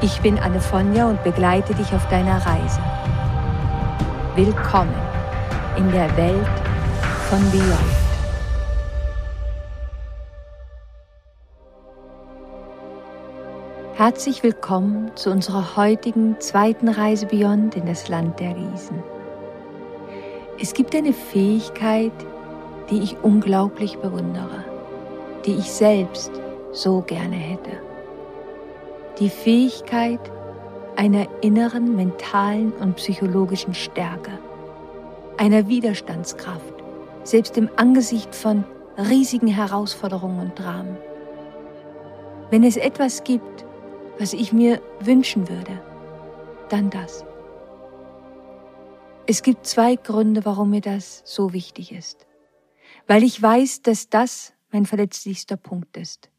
Ich bin Anne Fonja und begleite dich auf deiner Reise. Willkommen in der Welt von Beyond. Herzlich willkommen zu unserer heutigen zweiten Reise Beyond in das Land der Riesen. Es gibt eine Fähigkeit, die ich unglaublich bewundere, die ich selbst so gerne hätte die Fähigkeit einer inneren mentalen und psychologischen Stärke, einer Widerstandskraft, selbst im Angesicht von riesigen Herausforderungen und Dramen. Wenn es etwas gibt, was ich mir wünschen würde, dann das. Es gibt zwei Gründe, warum mir das so wichtig ist. Weil ich weiß, dass das mein verletzlichster Punkt ist.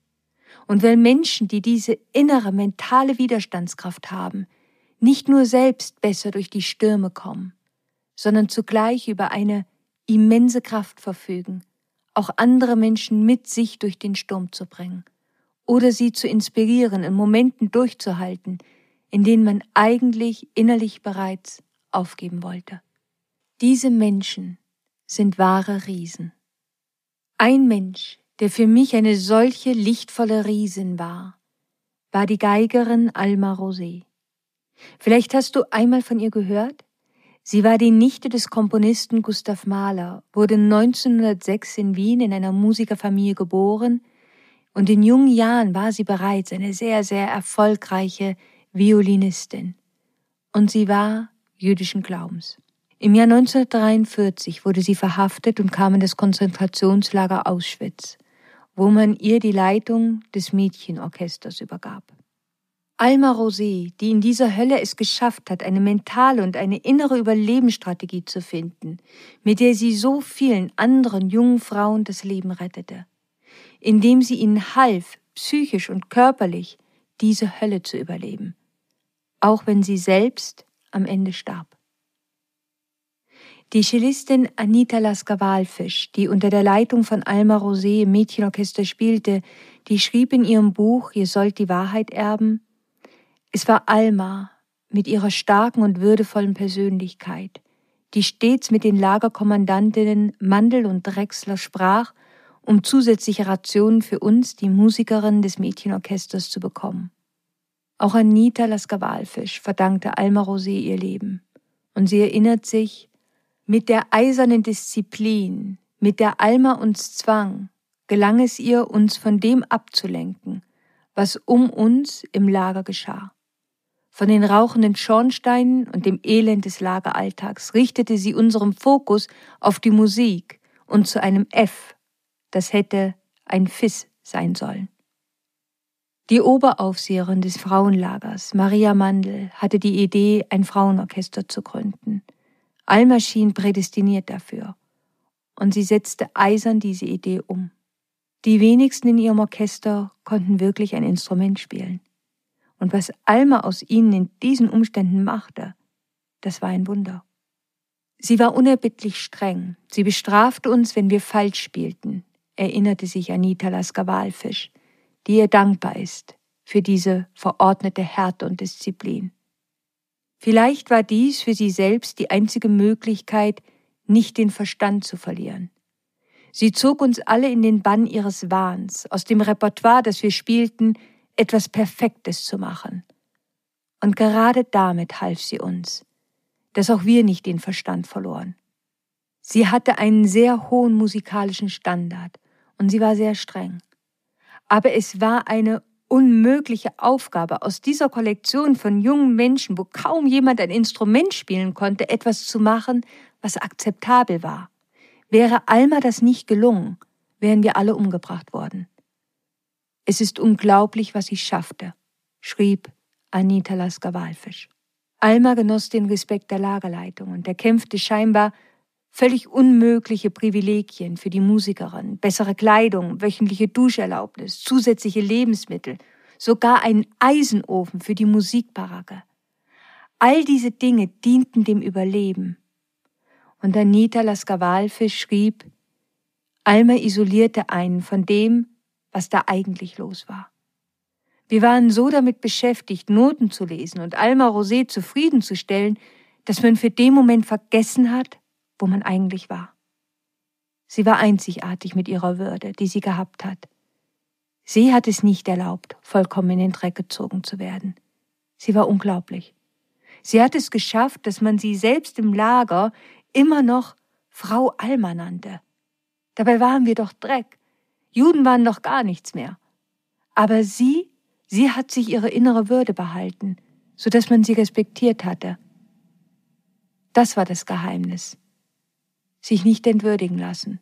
Und weil Menschen, die diese innere mentale Widerstandskraft haben, nicht nur selbst besser durch die Stürme kommen, sondern zugleich über eine immense Kraft verfügen, auch andere Menschen mit sich durch den Sturm zu bringen oder sie zu inspirieren, in Momenten durchzuhalten, in denen man eigentlich innerlich bereits aufgeben wollte. Diese Menschen sind wahre Riesen. Ein Mensch, der für mich eine solche lichtvolle Riesin war, war die Geigerin Alma Rosé. Vielleicht hast du einmal von ihr gehört? Sie war die Nichte des Komponisten Gustav Mahler, wurde 1906 in Wien in einer Musikerfamilie geboren und in jungen Jahren war sie bereits eine sehr, sehr erfolgreiche Violinistin. Und sie war jüdischen Glaubens. Im Jahr 1943 wurde sie verhaftet und kam in das Konzentrationslager Auschwitz wo man ihr die Leitung des Mädchenorchesters übergab. Alma Rosé, die in dieser Hölle es geschafft hat, eine mentale und eine innere Überlebensstrategie zu finden, mit der sie so vielen anderen jungen Frauen das Leben rettete, indem sie ihnen half, psychisch und körperlich diese Hölle zu überleben, auch wenn sie selbst am Ende starb. Die Cellistin Anita Lasker-Walfisch, die unter der Leitung von Alma Rosé im Mädchenorchester spielte, die schrieb in ihrem Buch Ihr sollt die Wahrheit erben, es war Alma mit ihrer starken und würdevollen Persönlichkeit, die stets mit den Lagerkommandantinnen Mandel und Drechsler sprach, um zusätzliche Rationen für uns, die Musikerin des Mädchenorchesters, zu bekommen. Auch Anita Lasker-Walfisch verdankte Alma Rosé ihr Leben. Und sie erinnert sich, mit der eisernen Disziplin, mit der Alma uns zwang, gelang es ihr, uns von dem abzulenken, was um uns im Lager geschah. Von den rauchenden Schornsteinen und dem Elend des Lageralltags richtete sie unseren Fokus auf die Musik und zu einem F, das hätte ein Fiss sein sollen. Die Oberaufseherin des Frauenlagers, Maria Mandel, hatte die Idee, ein Frauenorchester zu gründen – Alma schien prädestiniert dafür, und sie setzte eisern diese Idee um. Die wenigsten in ihrem Orchester konnten wirklich ein Instrument spielen. Und was Alma aus ihnen in diesen Umständen machte, das war ein Wunder. Sie war unerbittlich streng. Sie bestrafte uns, wenn wir falsch spielten, erinnerte sich Anita Lasker-Walfisch, die ihr dankbar ist für diese verordnete Härte und Disziplin. Vielleicht war dies für sie selbst die einzige Möglichkeit, nicht den Verstand zu verlieren. Sie zog uns alle in den Bann ihres Wahns, aus dem Repertoire, das wir spielten, etwas Perfektes zu machen. Und gerade damit half sie uns, dass auch wir nicht den Verstand verloren. Sie hatte einen sehr hohen musikalischen Standard und sie war sehr streng. Aber es war eine unmögliche Aufgabe, aus dieser Kollektion von jungen Menschen, wo kaum jemand ein Instrument spielen konnte, etwas zu machen, was akzeptabel war. Wäre Alma das nicht gelungen, wären wir alle umgebracht worden. Es ist unglaublich, was sie schaffte. schrieb Anita Lasker-Walfisch. Alma genoss den Respekt der Lagerleitung und erkämpfte scheinbar völlig unmögliche Privilegien für die Musikerin, bessere Kleidung, wöchentliche Duscherlaubnis, zusätzliche Lebensmittel, sogar einen Eisenofen für die Musikbaracke. All diese Dinge dienten dem Überleben. Und Anita Lasker-Walfisch schrieb, Alma isolierte einen von dem, was da eigentlich los war. Wir waren so damit beschäftigt, Noten zu lesen und Alma Rosé zufriedenzustellen, dass man für den Moment vergessen hat, wo man eigentlich war. Sie war einzigartig mit ihrer Würde, die sie gehabt hat. Sie hat es nicht erlaubt, vollkommen in den Dreck gezogen zu werden. Sie war unglaublich. Sie hat es geschafft, dass man sie selbst im Lager immer noch Frau Alma nannte. Dabei waren wir doch Dreck. Juden waren doch gar nichts mehr. Aber sie Sie hat sich ihre innere Würde behalten, so dass man sie respektiert hatte. Das war das Geheimnis. Sich nicht entwürdigen lassen.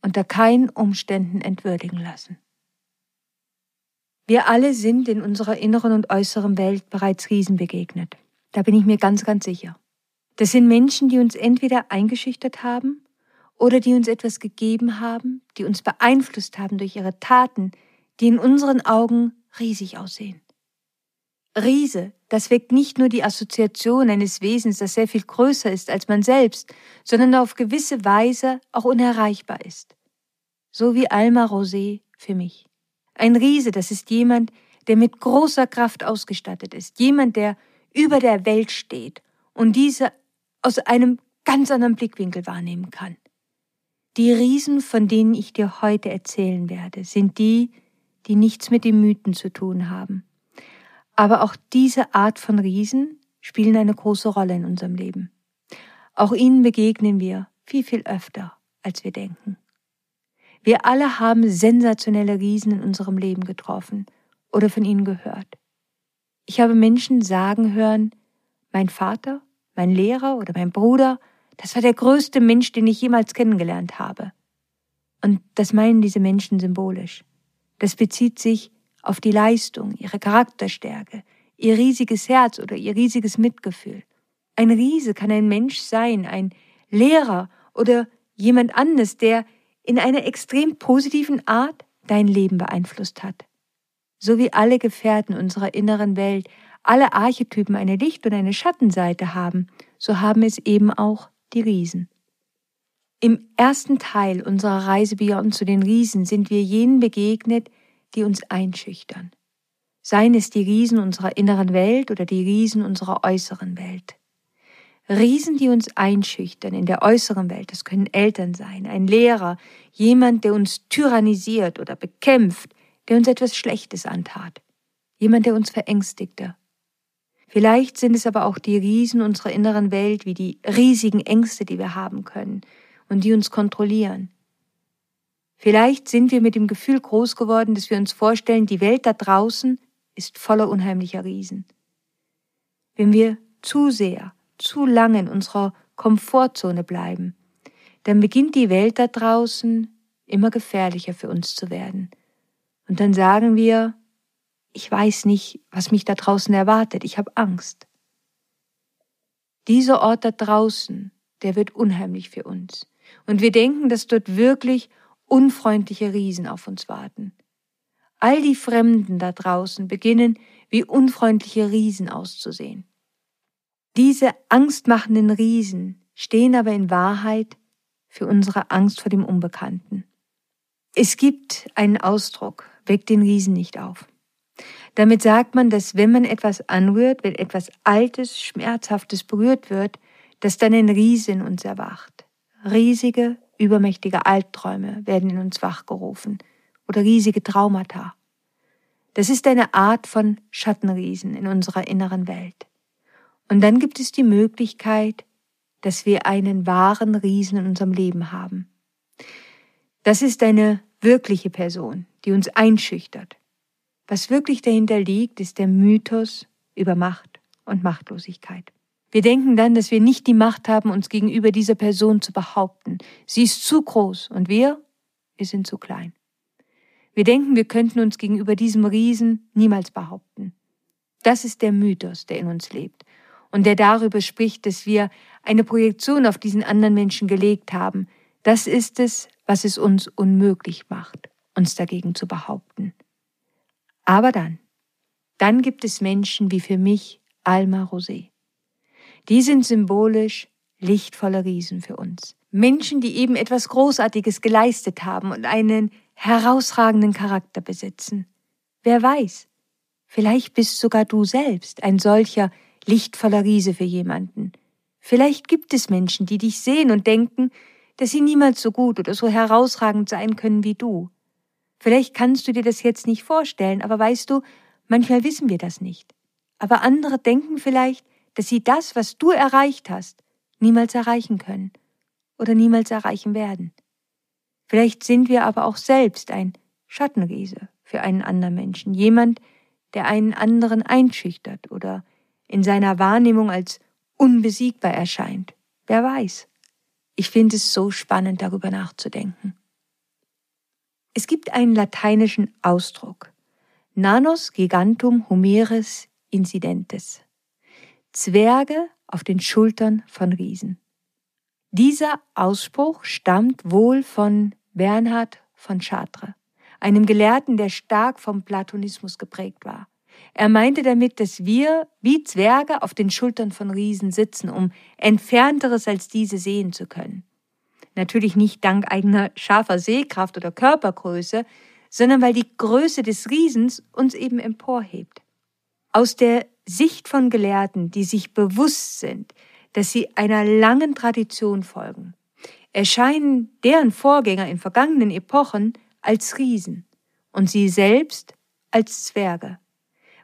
Unter keinen Umständen entwürdigen lassen. Wir alle sind in unserer inneren und äußeren Welt bereits Riesen begegnet. Da bin ich mir ganz, ganz sicher. Das sind Menschen, die uns entweder eingeschüchtert haben oder die uns etwas gegeben haben, die uns beeinflusst haben durch ihre Taten, die in unseren Augen riesig aussehen. Riese, das weckt nicht nur die Assoziation eines Wesens, das sehr viel größer ist als man selbst, sondern auf gewisse Weise auch unerreichbar ist. So wie Alma Rosé für mich. Ein Riese, das ist jemand, der mit großer Kraft ausgestattet ist, jemand, der über der Welt steht und diese aus einem ganz anderen Blickwinkel wahrnehmen kann. Die Riesen, von denen ich dir heute erzählen werde, sind die, die nichts mit den Mythen zu tun haben. Aber auch diese Art von Riesen spielen eine große Rolle in unserem Leben. Auch ihnen begegnen wir viel, viel öfter, als wir denken. Wir alle haben sensationelle Riesen in unserem Leben getroffen oder von ihnen gehört. Ich habe Menschen sagen hören, mein Vater, mein Lehrer oder mein Bruder, das war der größte Mensch, den ich jemals kennengelernt habe. Und das meinen diese Menschen symbolisch. Das bezieht sich auf die Leistung, ihre Charakterstärke, ihr riesiges Herz oder ihr riesiges Mitgefühl. Ein Riese kann ein Mensch sein, ein Lehrer oder jemand anderes, der in einer extrem positiven Art dein Leben beeinflusst hat. So wie alle Gefährten unserer inneren Welt alle Archetypen eine Licht- und eine Schattenseite haben, so haben es eben auch die Riesen. Im ersten Teil unserer Reise Beyond zu den Riesen sind wir jenen begegnet, die uns einschüchtern. Seien es die Riesen unserer inneren Welt oder die Riesen unserer äußeren Welt. Riesen, die uns einschüchtern in der äußeren Welt, das können Eltern sein, ein Lehrer, jemand, der uns tyrannisiert oder bekämpft, der uns etwas Schlechtes antat, jemand, der uns verängstigte. Vielleicht sind es aber auch die Riesen unserer inneren Welt, wie die riesigen Ängste, die wir haben können, und die uns kontrollieren. Vielleicht sind wir mit dem Gefühl groß geworden, dass wir uns vorstellen, die Welt da draußen ist voller unheimlicher Riesen. Wenn wir zu sehr, zu lange in unserer Komfortzone bleiben, dann beginnt die Welt da draußen immer gefährlicher für uns zu werden. Und dann sagen wir, ich weiß nicht, was mich da draußen erwartet, ich habe Angst. Dieser Ort da draußen, der wird unheimlich für uns. Und wir denken, dass dort wirklich unfreundliche Riesen auf uns warten. All die Fremden da draußen beginnen wie unfreundliche Riesen auszusehen. Diese angstmachenden Riesen stehen aber in Wahrheit für unsere Angst vor dem Unbekannten. Es gibt einen Ausdruck, weckt den Riesen nicht auf. Damit sagt man, dass wenn man etwas anrührt, wenn etwas Altes, Schmerzhaftes berührt wird, dass dann ein Riese in uns erwacht riesige, übermächtige Albträume werden in uns wachgerufen oder riesige Traumata. Das ist eine Art von Schattenriesen in unserer inneren Welt. Und dann gibt es die Möglichkeit, dass wir einen wahren Riesen in unserem Leben haben. Das ist eine wirkliche Person, die uns einschüchtert. Was wirklich dahinter liegt, ist der Mythos über Macht und Machtlosigkeit. Wir denken dann, dass wir nicht die Macht haben, uns gegenüber dieser Person zu behaupten. Sie ist zu groß und wir, wir sind zu klein. Wir denken, wir könnten uns gegenüber diesem Riesen niemals behaupten. Das ist der Mythos, der in uns lebt und der darüber spricht, dass wir eine Projektion auf diesen anderen Menschen gelegt haben. Das ist es, was es uns unmöglich macht, uns dagegen zu behaupten. Aber dann, dann gibt es Menschen wie für mich Alma Rosé. Die sind symbolisch lichtvolle Riesen für uns. Menschen, die eben etwas Großartiges geleistet haben und einen herausragenden Charakter besitzen. Wer weiß, vielleicht bist sogar du selbst ein solcher lichtvoller Riese für jemanden. Vielleicht gibt es Menschen, die dich sehen und denken, dass sie niemals so gut oder so herausragend sein können wie du. Vielleicht kannst du dir das jetzt nicht vorstellen, aber weißt du, manchmal wissen wir das nicht. Aber andere denken vielleicht, dass sie das, was du erreicht hast, niemals erreichen können oder niemals erreichen werden. Vielleicht sind wir aber auch selbst ein Schattenriese für einen anderen Menschen, jemand, der einen anderen einschüchtert oder in seiner Wahrnehmung als unbesiegbar erscheint. Wer weiß. Ich finde es so spannend, darüber nachzudenken. Es gibt einen lateinischen Ausdruck. Nanos gigantum humeris incidentes. Zwerge auf den Schultern von Riesen. Dieser Ausspruch stammt wohl von Bernhard von Chartres, einem Gelehrten, der stark vom Platonismus geprägt war. Er meinte damit, dass wir wie Zwerge auf den Schultern von Riesen sitzen, um entfernteres als diese sehen zu können. Natürlich nicht dank eigener scharfer Sehkraft oder Körpergröße, sondern weil die Größe des Riesens uns eben emporhebt. Aus der Sicht von Gelehrten, die sich bewusst sind, dass sie einer langen Tradition folgen, erscheinen deren Vorgänger in vergangenen Epochen als Riesen und sie selbst als Zwerge,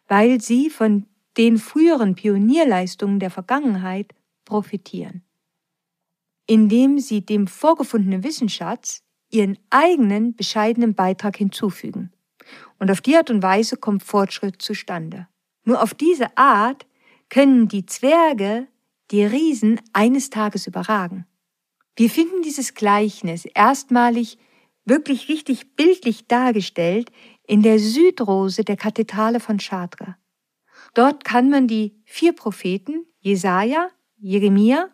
weil sie von den früheren Pionierleistungen der Vergangenheit profitieren, indem sie dem vorgefundenen Wissensschatz ihren eigenen bescheidenen Beitrag hinzufügen. Und auf die Art und Weise kommt Fortschritt zustande. Nur auf diese Art können die Zwerge die Riesen eines Tages überragen. Wir finden dieses Gleichnis erstmalig wirklich richtig bildlich dargestellt in der Südrose der Kathedrale von Chartres. Dort kann man die vier Propheten Jesaja, Jeremia,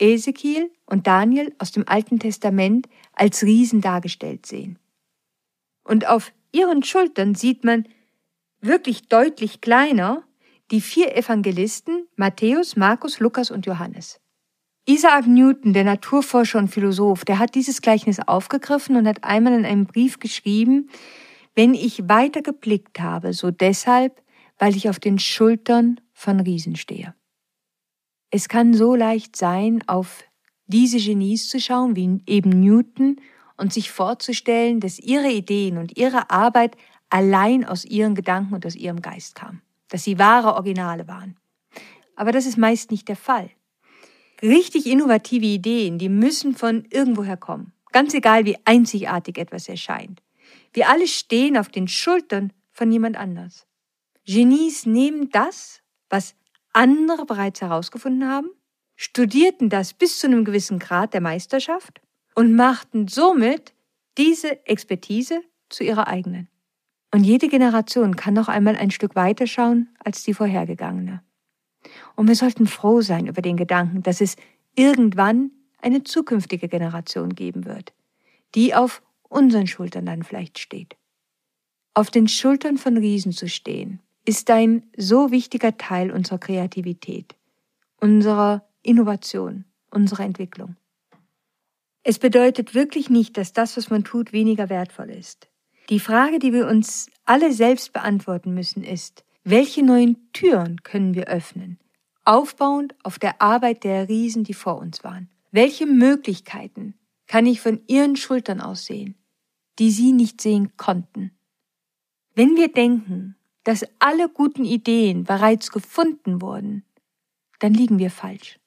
Ezekiel und Daniel aus dem Alten Testament als Riesen dargestellt sehen. Und auf ihren Schultern sieht man wirklich deutlich kleiner die vier Evangelisten Matthäus, Markus, Lukas und Johannes. Isaac Newton, der Naturforscher und Philosoph, der hat dieses Gleichnis aufgegriffen und hat einmal in einem Brief geschrieben, wenn ich weiter geblickt habe, so deshalb, weil ich auf den Schultern von Riesen stehe. Es kann so leicht sein, auf diese Genies zu schauen, wie eben Newton, und sich vorzustellen, dass ihre Ideen und ihre Arbeit allein aus ihren Gedanken und aus ihrem Geist kam, dass sie wahre Originale waren. Aber das ist meist nicht der Fall. Richtig innovative Ideen, die müssen von irgendwoher kommen, ganz egal wie einzigartig etwas erscheint. Wir alle stehen auf den Schultern von jemand anders. Genies nehmen das, was andere bereits herausgefunden haben, studierten das bis zu einem gewissen Grad der Meisterschaft und machten somit diese Expertise zu ihrer eigenen. Und jede Generation kann noch einmal ein Stück weiter schauen als die vorhergegangene. Und wir sollten froh sein über den Gedanken, dass es irgendwann eine zukünftige Generation geben wird, die auf unseren Schultern dann vielleicht steht. Auf den Schultern von Riesen zu stehen, ist ein so wichtiger Teil unserer Kreativität, unserer Innovation, unserer Entwicklung. Es bedeutet wirklich nicht, dass das, was man tut, weniger wertvoll ist. Die Frage, die wir uns alle selbst beantworten müssen, ist, welche neuen Türen können wir öffnen, aufbauend auf der Arbeit der Riesen, die vor uns waren? Welche Möglichkeiten kann ich von ihren Schultern aus sehen, die sie nicht sehen konnten? Wenn wir denken, dass alle guten Ideen bereits gefunden wurden, dann liegen wir falsch.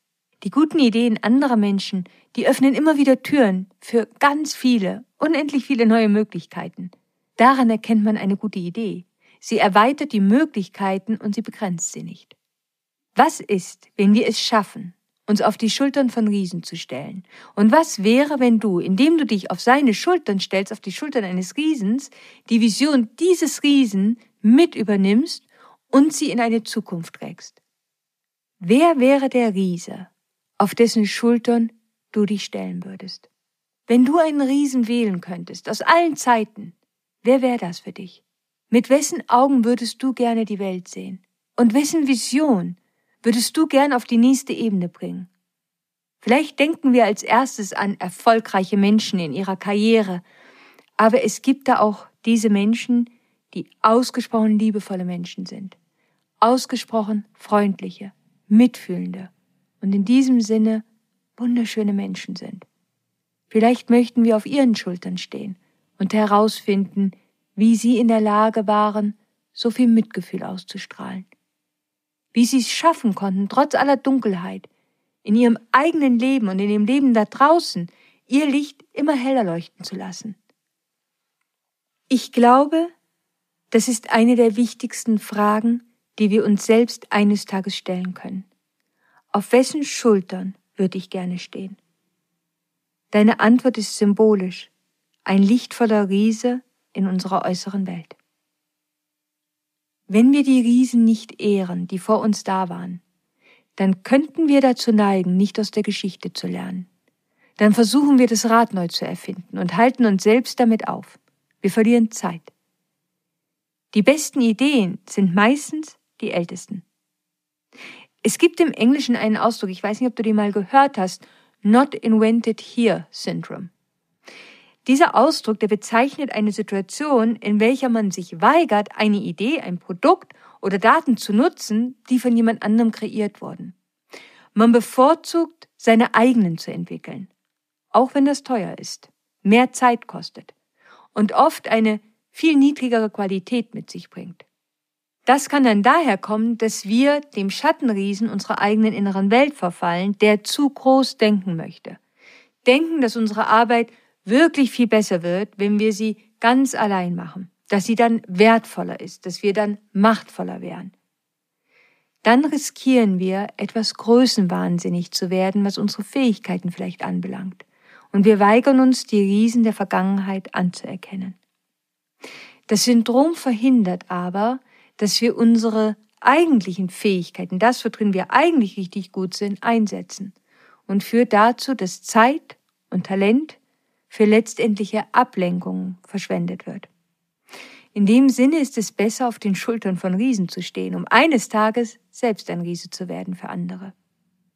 Die guten Ideen anderer Menschen, die öffnen immer wieder Türen für ganz viele, unendlich viele neue Möglichkeiten. Daran erkennt man eine gute Idee. Sie erweitert die Möglichkeiten und sie begrenzt sie nicht. Was ist, wenn wir es schaffen, uns auf die Schultern von Riesen zu stellen. Und was wäre, wenn du, indem du dich auf seine Schultern stellst, auf die Schultern eines Riesens, die Vision dieses Riesen mit übernimmst und sie in eine Zukunft trägst? Wer wäre der Riese, auf dessen Schultern du dich stellen würdest? Wenn du einen Riesen wählen könntest, aus allen Zeiten, wer wäre das für dich? Mit wessen Augen würdest du gerne die Welt sehen? Und wessen Vision würdest du gern auf die nächste Ebene bringen? Vielleicht denken wir als erstes an erfolgreiche Menschen in ihrer Karriere, aber es gibt da auch diese Menschen, die ausgesprochen liebevolle Menschen sind, ausgesprochen freundliche, mitfühlende und in diesem Sinne wunderschöne Menschen sind. Vielleicht möchten wir auf ihren Schultern stehen und herausfinden, wie sie in der Lage waren, so viel Mitgefühl auszustrahlen wie sie es schaffen konnten, trotz aller Dunkelheit, in ihrem eigenen Leben und in dem Leben da draußen, ihr Licht immer heller leuchten zu lassen. Ich glaube, das ist eine der wichtigsten Fragen, die wir uns selbst eines Tages stellen können. Auf wessen Schultern würde ich gerne stehen? Deine Antwort ist symbolisch, ein lichtvoller Riese in unserer äußeren Welt. Wenn wir die Riesen nicht ehren, die vor uns da waren, dann könnten wir dazu neigen, nicht aus der Geschichte zu lernen. Dann versuchen wir das Rad neu zu erfinden und halten uns selbst damit auf. Wir verlieren Zeit. Die besten Ideen sind meistens die ältesten. Es gibt im Englischen einen Ausdruck, ich weiß nicht, ob du den mal gehört hast, Not Invented Here Syndrome. Dieser Ausdruck, der bezeichnet eine Situation, in welcher man sich weigert, eine Idee, ein Produkt oder Daten zu nutzen, die von jemand anderem kreiert wurden. Man bevorzugt, seine eigenen zu entwickeln, auch wenn das teuer ist, mehr Zeit kostet und oft eine viel niedrigere Qualität mit sich bringt. Das kann dann daher kommen, dass wir dem Schattenriesen unserer eigenen inneren Welt verfallen, der zu groß denken möchte. Denken, dass unsere Arbeit wirklich viel besser wird, wenn wir sie ganz allein machen, dass sie dann wertvoller ist, dass wir dann machtvoller werden. Dann riskieren wir, etwas größenwahnsinnig zu werden, was unsere Fähigkeiten vielleicht anbelangt. Und wir weigern uns, die Riesen der Vergangenheit anzuerkennen. Das Syndrom verhindert aber, dass wir unsere eigentlichen Fähigkeiten, das, worin wir eigentlich richtig gut sind, einsetzen und führt dazu, dass Zeit und Talent für letztendliche Ablenkungen verschwendet wird. In dem Sinne ist es besser, auf den Schultern von Riesen zu stehen, um eines Tages selbst ein Riese zu werden für andere.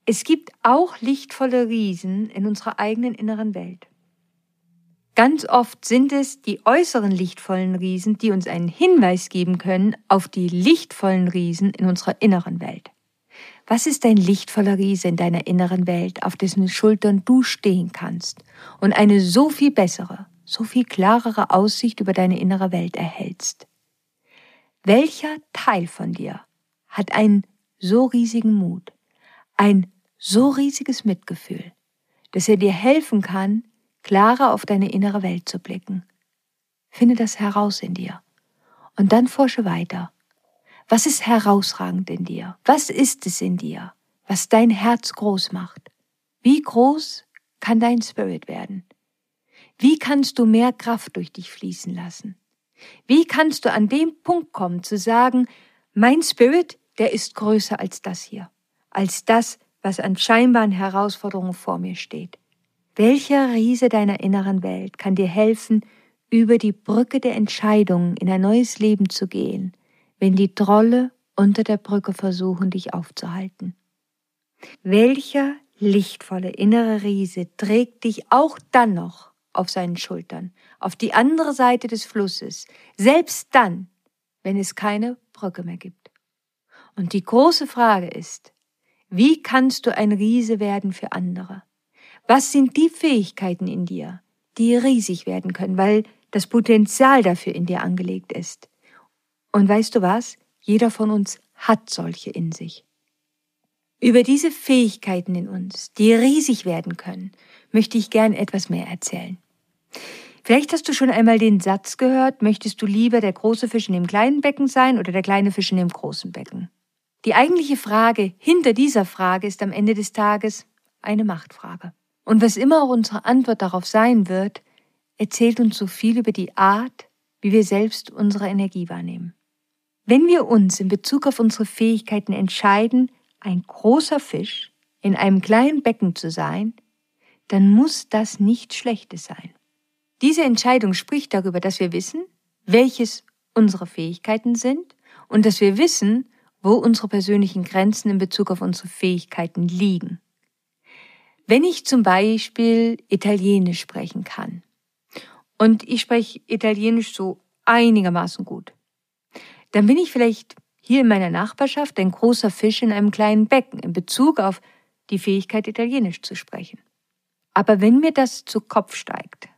Es gibt auch lichtvolle Riesen in unserer eigenen inneren Welt. Ganz oft sind es die äußeren lichtvollen Riesen, die uns einen Hinweis geben können auf die lichtvollen Riesen in unserer inneren Welt. Was ist ein lichtvoller Riese in deiner inneren Welt, auf dessen Schultern du stehen kannst und eine so viel bessere, so viel klarere Aussicht über deine innere Welt erhältst? Welcher Teil von dir hat einen so riesigen Mut, ein so riesiges Mitgefühl, dass er dir helfen kann, klarer auf deine innere Welt zu blicken? Finde das heraus in dir und dann forsche weiter was ist herausragend in dir? Was ist es in dir, was dein Herz groß macht? Wie groß kann dein Spirit werden? Wie kannst du mehr Kraft durch dich fließen lassen? Wie kannst du an dem Punkt kommen zu sagen, mein Spirit, der ist größer als das hier, als das, was an scheinbaren Herausforderungen vor mir steht? Welcher Riese deiner inneren Welt kann dir helfen, über die Brücke der Entscheidungen in ein neues Leben zu gehen, wenn die Trolle unter der Brücke versuchen, dich aufzuhalten. Welcher lichtvolle innere Riese trägt dich auch dann noch auf seinen Schultern, auf die andere Seite des Flusses, selbst dann, wenn es keine Brücke mehr gibt. Und die große Frage ist, wie kannst du ein Riese werden für andere? Was sind die Fähigkeiten in dir, die riesig werden können, weil das Potenzial dafür in dir angelegt ist? Und weißt du was? Jeder von uns hat solche in sich. Über diese Fähigkeiten in uns, die riesig werden können, möchte ich gern etwas mehr erzählen. Vielleicht hast du schon einmal den Satz gehört, möchtest du lieber der große Fisch in dem kleinen Becken sein oder der kleine Fisch in dem großen Becken? Die eigentliche Frage hinter dieser Frage ist am Ende des Tages eine Machtfrage. Und was immer auch unsere Antwort darauf sein wird, erzählt uns so viel über die Art, wie wir selbst unsere Energie wahrnehmen. Wenn wir uns in Bezug auf unsere Fähigkeiten entscheiden, ein großer Fisch in einem kleinen Becken zu sein, dann muss das nichts Schlechtes sein. Diese Entscheidung spricht darüber, dass wir wissen, welches unsere Fähigkeiten sind und dass wir wissen, wo unsere persönlichen Grenzen in Bezug auf unsere Fähigkeiten liegen. Wenn ich zum Beispiel Italienisch sprechen kann und ich spreche Italienisch so einigermaßen gut, dann bin ich vielleicht hier in meiner Nachbarschaft ein großer Fisch in einem kleinen Becken in Bezug auf die Fähigkeit, Italienisch zu sprechen. Aber wenn mir das zu Kopf steigt,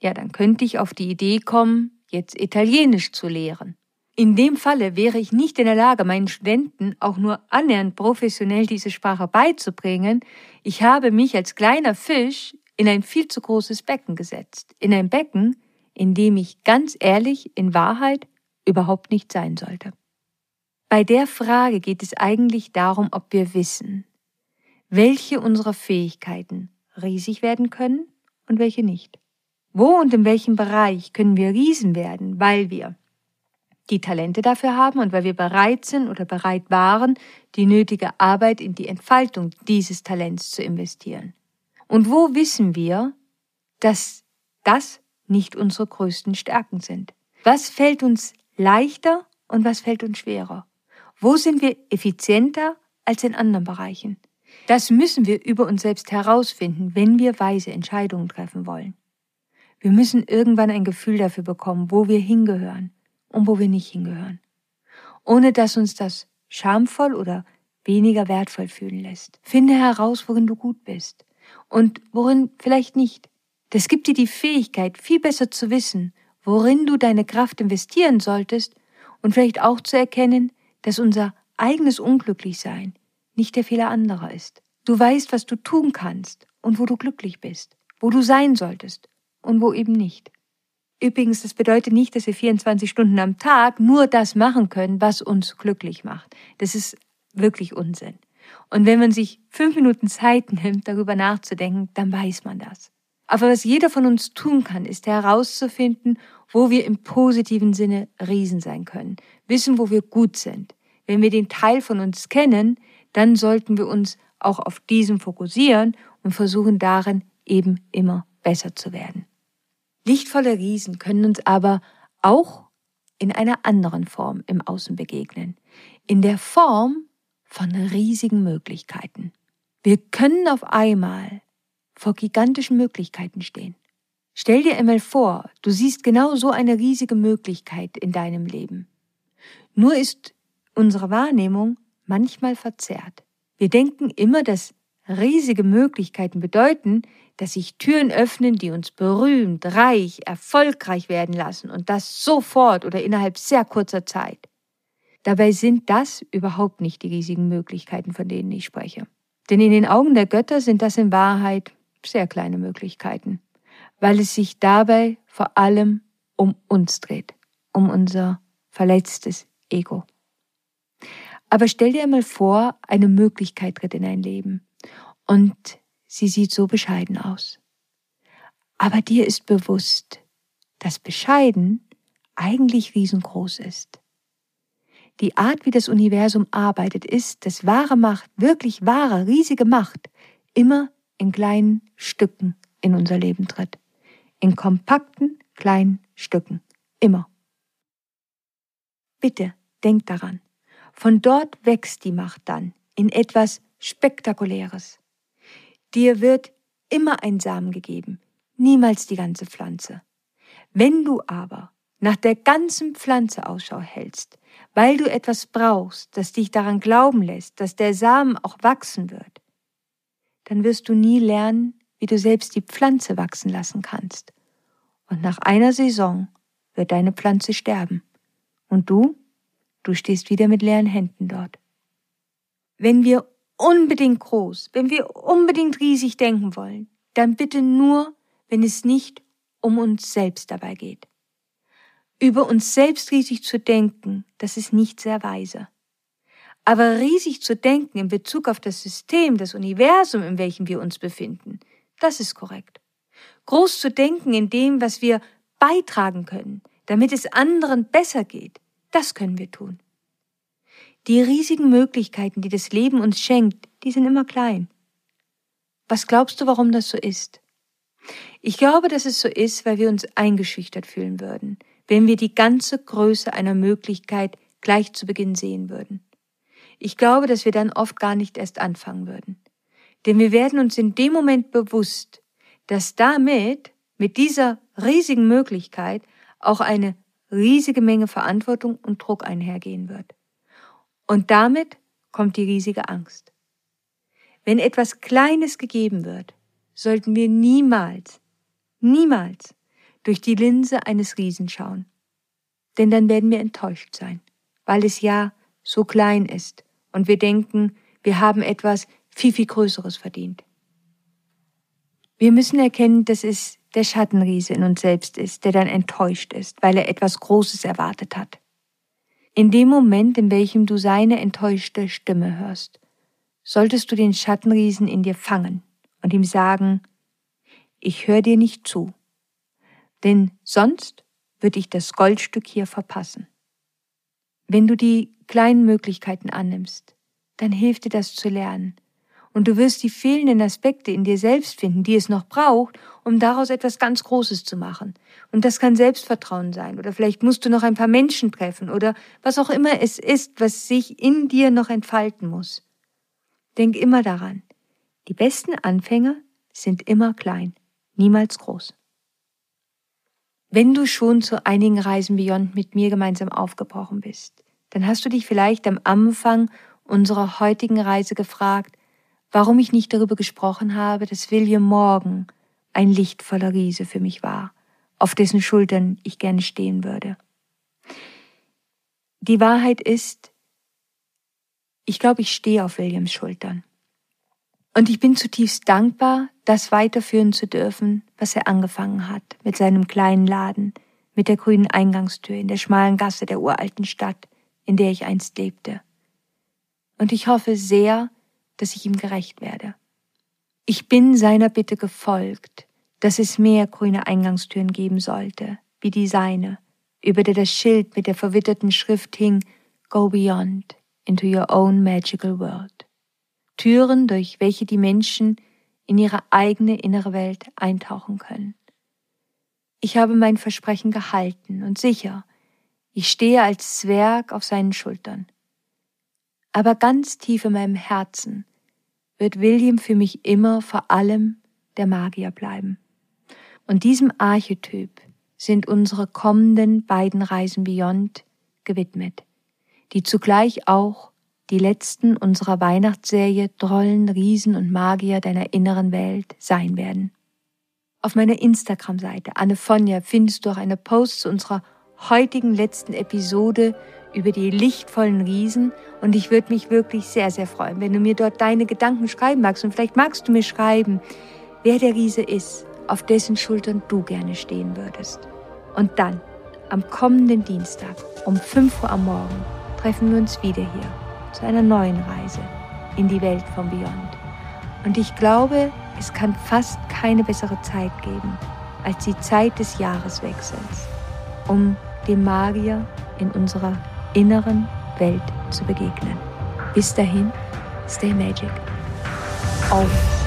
ja, dann könnte ich auf die Idee kommen, jetzt Italienisch zu lehren. In dem Falle wäre ich nicht in der Lage, meinen Studenten auch nur annähernd professionell diese Sprache beizubringen. Ich habe mich als kleiner Fisch in ein viel zu großes Becken gesetzt. In ein Becken, in dem ich ganz ehrlich in Wahrheit überhaupt nicht sein sollte. Bei der Frage geht es eigentlich darum, ob wir wissen, welche unserer Fähigkeiten riesig werden können und welche nicht. Wo und in welchem Bereich können wir Riesen werden, weil wir die Talente dafür haben und weil wir bereit sind oder bereit waren, die nötige Arbeit in die Entfaltung dieses Talents zu investieren. Und wo wissen wir, dass das nicht unsere größten Stärken sind? Was fällt uns leichter und was fällt uns schwerer? Wo sind wir effizienter als in anderen Bereichen? Das müssen wir über uns selbst herausfinden, wenn wir weise Entscheidungen treffen wollen. Wir müssen irgendwann ein Gefühl dafür bekommen, wo wir hingehören und wo wir nicht hingehören. Ohne dass uns das schamvoll oder weniger wertvoll fühlen lässt. Finde heraus, worin du gut bist und worin vielleicht nicht. Das gibt dir die Fähigkeit, viel besser zu wissen, worin du deine Kraft investieren solltest und vielleicht auch zu erkennen, dass unser eigenes Unglücklichsein nicht der Fehler anderer ist. Du weißt, was du tun kannst und wo du glücklich bist, wo du sein solltest und wo eben nicht. Übrigens, das bedeutet nicht, dass wir 24 Stunden am Tag nur das machen können, was uns glücklich macht. Das ist wirklich Unsinn. Und wenn man sich fünf Minuten Zeit nimmt, darüber nachzudenken, dann weiß man das. Aber was jeder von uns tun kann, ist herauszufinden, wo wir im positiven Sinne Riesen sein können, wissen, wo wir gut sind. Wenn wir den Teil von uns kennen, dann sollten wir uns auch auf diesen fokussieren und versuchen darin eben immer besser zu werden. Lichtvolle Riesen können uns aber auch in einer anderen Form im Außen begegnen, in der Form von riesigen Möglichkeiten. Wir können auf einmal vor gigantischen Möglichkeiten stehen. Stell dir einmal vor, du siehst genau so eine riesige Möglichkeit in deinem Leben. Nur ist unsere Wahrnehmung manchmal verzerrt. Wir denken immer, dass riesige Möglichkeiten bedeuten, dass sich Türen öffnen, die uns berühmt, reich, erfolgreich werden lassen und das sofort oder innerhalb sehr kurzer Zeit. Dabei sind das überhaupt nicht die riesigen Möglichkeiten, von denen ich spreche. Denn in den Augen der Götter sind das in Wahrheit sehr kleine Möglichkeiten, weil es sich dabei vor allem um uns dreht, um unser verletztes Ego. Aber stell dir einmal vor, eine Möglichkeit tritt in dein Leben und sie sieht so bescheiden aus. Aber dir ist bewusst, dass bescheiden eigentlich riesengroß ist. Die Art, wie das Universum arbeitet, ist, dass wahre Macht, wirklich wahre, riesige Macht, immer in kleinen Stücken in unser Leben tritt. In kompakten, kleinen Stücken. Immer. Bitte, denk daran. Von dort wächst die Macht dann in etwas Spektakuläres. Dir wird immer ein Samen gegeben, niemals die ganze Pflanze. Wenn du aber nach der ganzen Pflanze Ausschau hältst, weil du etwas brauchst, das dich daran glauben lässt, dass der Samen auch wachsen wird, dann wirst du nie lernen, wie du selbst die Pflanze wachsen lassen kannst. Und nach einer Saison wird deine Pflanze sterben. Und du Du stehst wieder mit leeren Händen dort. Wenn wir unbedingt groß, wenn wir unbedingt riesig denken wollen, dann bitte nur, wenn es nicht um uns selbst dabei geht. Über uns selbst riesig zu denken, das ist nicht sehr weise. Aber riesig zu denken in Bezug auf das System, das Universum, in welchem wir uns befinden, das ist korrekt. Groß zu denken in dem, was wir beitragen können, damit es anderen besser geht, das können wir tun. Die riesigen Möglichkeiten, die das Leben uns schenkt, die sind immer klein. Was glaubst du, warum das so ist? Ich glaube, dass es so ist, weil wir uns eingeschüchtert fühlen würden, wenn wir die ganze Größe einer Möglichkeit gleich zu Beginn sehen würden. Ich glaube, dass wir dann oft gar nicht erst anfangen würden. Denn wir werden uns in dem Moment bewusst, dass damit, mit dieser riesigen Möglichkeit, auch eine riesige Menge Verantwortung und Druck einhergehen wird. Und damit kommt die riesige Angst. Wenn etwas Kleines gegeben wird, sollten wir niemals, niemals durch die Linse eines Riesen schauen. Denn dann werden wir enttäuscht sein, weil es ja so klein ist und wir denken, wir haben etwas viel, viel Größeres verdient. Wir müssen erkennen, dass es der Schattenriese in uns selbst ist, der dann enttäuscht ist, weil er etwas Großes erwartet hat. In dem Moment, in welchem du seine enttäuschte Stimme hörst, solltest du den Schattenriesen in dir fangen und ihm sagen, ich höre dir nicht zu, denn sonst würde ich das Goldstück hier verpassen. Wenn du die kleinen Möglichkeiten annimmst, dann hilft dir das zu lernen. Und du wirst die fehlenden Aspekte in dir selbst finden, die es noch braucht, um daraus etwas ganz Großes zu machen. Und das kann Selbstvertrauen sein. Oder vielleicht musst du noch ein paar Menschen treffen oder was auch immer es ist, was sich in dir noch entfalten muss. Denk immer daran. Die besten Anfänger sind immer klein, niemals groß. Wenn du schon zu einigen Reisen Beyond mit mir gemeinsam aufgebrochen bist, dann hast du dich vielleicht am Anfang unserer heutigen Reise gefragt, warum ich nicht darüber gesprochen habe, dass William Morgan ein lichtvoller Riese für mich war, auf dessen Schultern ich gerne stehen würde. Die Wahrheit ist, ich glaube, ich stehe auf Williams Schultern. Und ich bin zutiefst dankbar, das weiterführen zu dürfen, was er angefangen hat mit seinem kleinen Laden, mit der grünen Eingangstür in der schmalen Gasse der uralten Stadt, in der ich einst lebte. Und ich hoffe sehr, dass ich ihm gerecht werde. Ich bin seiner Bitte gefolgt, dass es mehr grüne Eingangstüren geben sollte, wie die seine, über der das Schild mit der verwitterten Schrift hing Go beyond into your own magical world. Türen, durch welche die Menschen in ihre eigene innere Welt eintauchen können. Ich habe mein Versprechen gehalten und sicher, ich stehe als Zwerg auf seinen Schultern. Aber ganz tief in meinem Herzen wird William für mich immer vor allem der Magier bleiben. Und diesem Archetyp sind unsere kommenden beiden Reisen Beyond gewidmet, die zugleich auch die letzten unserer Weihnachtsserie Trollen, Riesen und Magier deiner inneren Welt sein werden. Auf meiner Instagram-Seite Anne Fonja findest du auch eine Post zu unserer heutigen letzten Episode über die lichtvollen Riesen und ich würde mich wirklich sehr, sehr freuen, wenn du mir dort deine Gedanken schreiben magst und vielleicht magst du mir schreiben, wer der Riese ist, auf dessen Schultern du gerne stehen würdest. Und dann, am kommenden Dienstag um 5 Uhr am Morgen, treffen wir uns wieder hier zu einer neuen Reise in die Welt von Beyond. Und ich glaube, es kann fast keine bessere Zeit geben als die Zeit des Jahreswechsels, um dem Magier in unserer inneren Welt zu begegnen. Bis dahin, stay magic. Always.